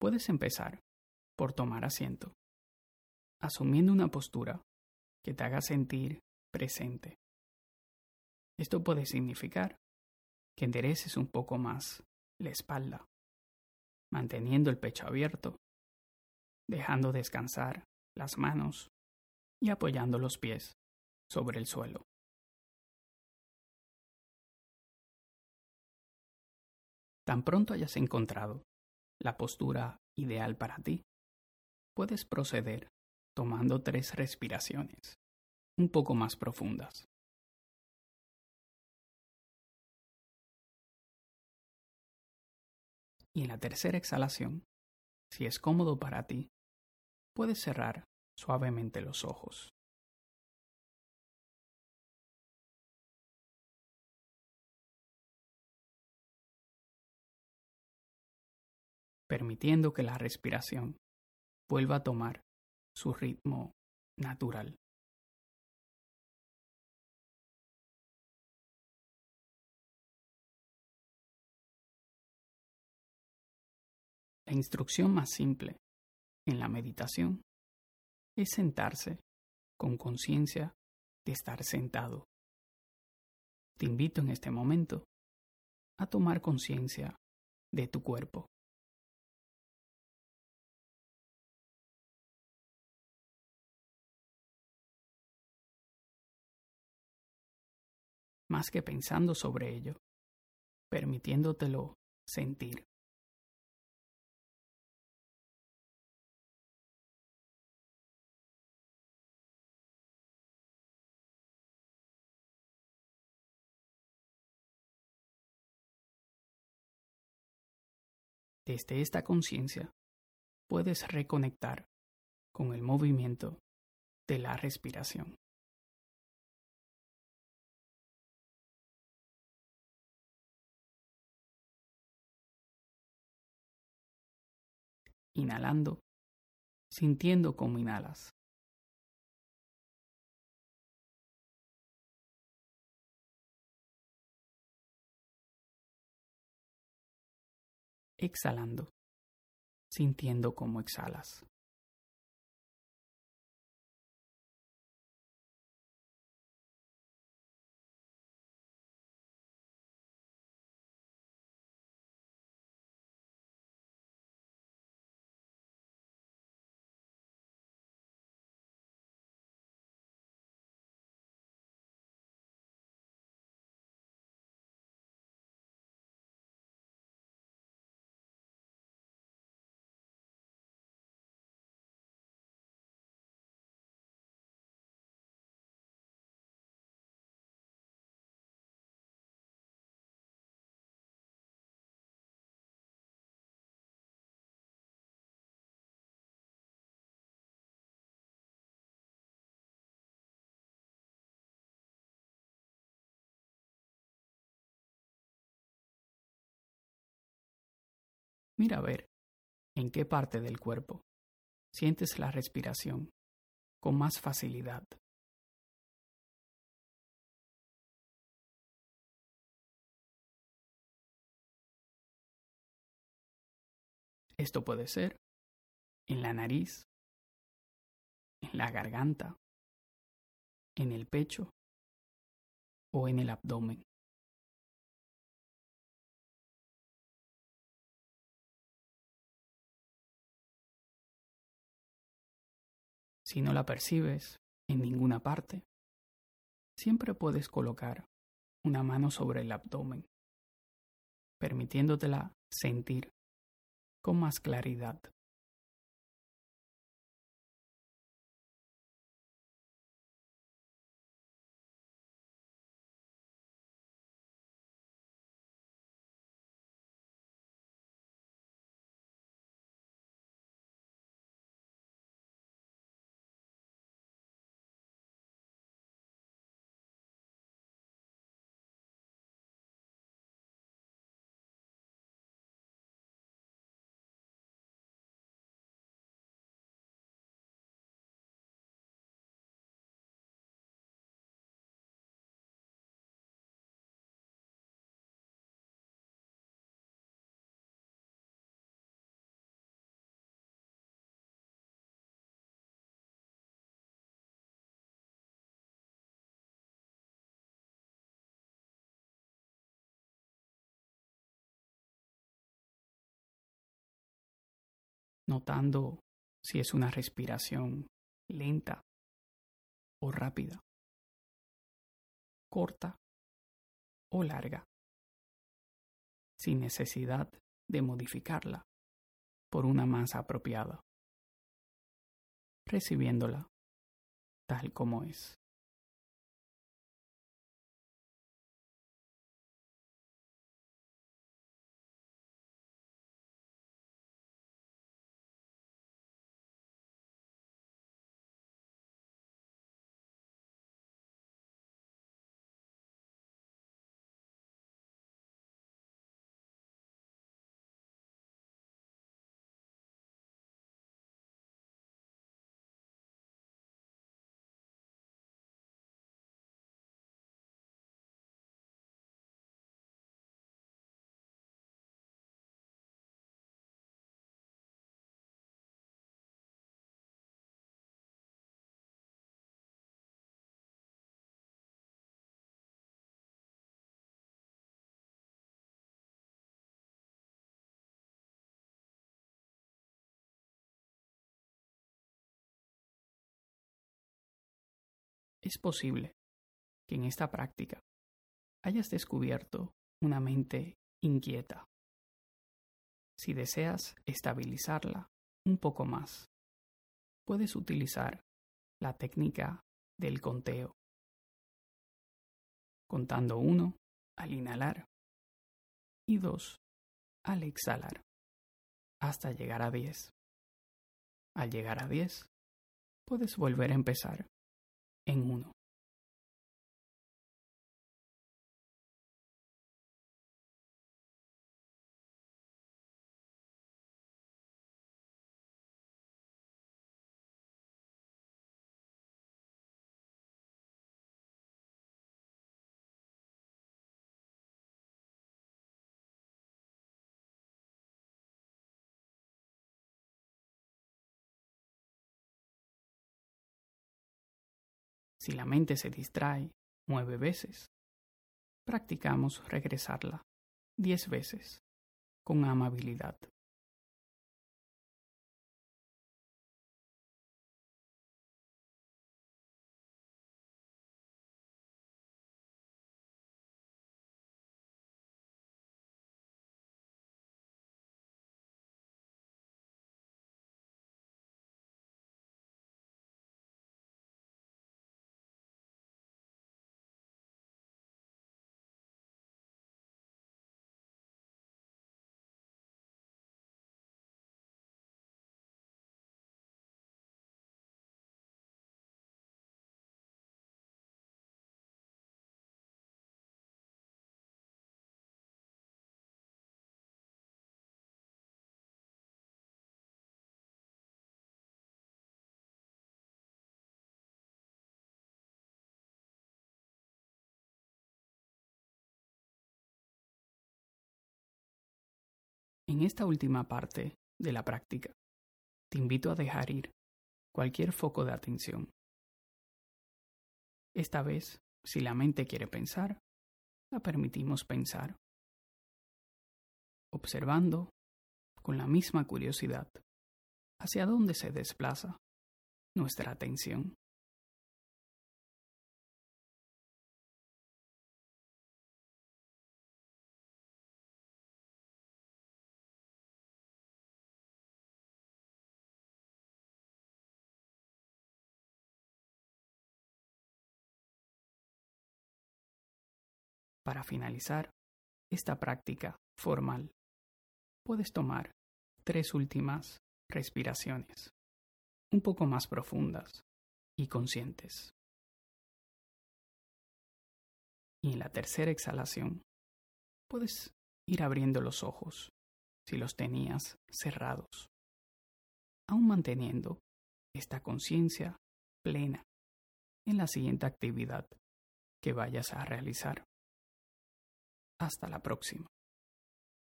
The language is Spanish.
Puedes empezar por tomar asiento, asumiendo una postura que te haga sentir presente. Esto puede significar que endereces un poco más la espalda, manteniendo el pecho abierto, dejando descansar las manos y apoyando los pies sobre el suelo. Tan pronto hayas encontrado la postura ideal para ti, puedes proceder tomando tres respiraciones un poco más profundas. Y en la tercera exhalación, si es cómodo para ti, puedes cerrar suavemente los ojos. Permitiendo que la respiración vuelva a tomar su ritmo natural. La instrucción más simple en la meditación es sentarse con conciencia de estar sentado. Te invito en este momento a tomar conciencia de tu cuerpo. Más que pensando sobre ello, permitiéndotelo sentir. Desde esta conciencia puedes reconectar con el movimiento de la respiración. Inhalando, sintiendo cómo inhalas. exhalando, sintiendo cómo exhalas. Mira a ver en qué parte del cuerpo sientes la respiración con más facilidad. Esto puede ser en la nariz, en la garganta, en el pecho o en el abdomen. Si no la percibes en ninguna parte, siempre puedes colocar una mano sobre el abdomen, permitiéndotela sentir con más claridad. Notando si es una respiración lenta o rápida, corta o larga, sin necesidad de modificarla por una más apropiada, recibiéndola tal como es. Es posible que en esta práctica hayas descubierto una mente inquieta. Si deseas estabilizarla un poco más, puedes utilizar la técnica del conteo, contando uno al inhalar y dos al exhalar, hasta llegar a diez. Al llegar a diez, puedes volver a empezar en uno. Si la mente se distrae nueve veces, practicamos regresarla diez veces con amabilidad. En esta última parte de la práctica, te invito a dejar ir cualquier foco de atención. Esta vez, si la mente quiere pensar, la permitimos pensar, observando con la misma curiosidad hacia dónde se desplaza nuestra atención. Para finalizar esta práctica formal, puedes tomar tres últimas respiraciones, un poco más profundas y conscientes. Y en la tercera exhalación, puedes ir abriendo los ojos si los tenías cerrados, aún manteniendo esta conciencia plena en la siguiente actividad que vayas a realizar. Hasta la próxima.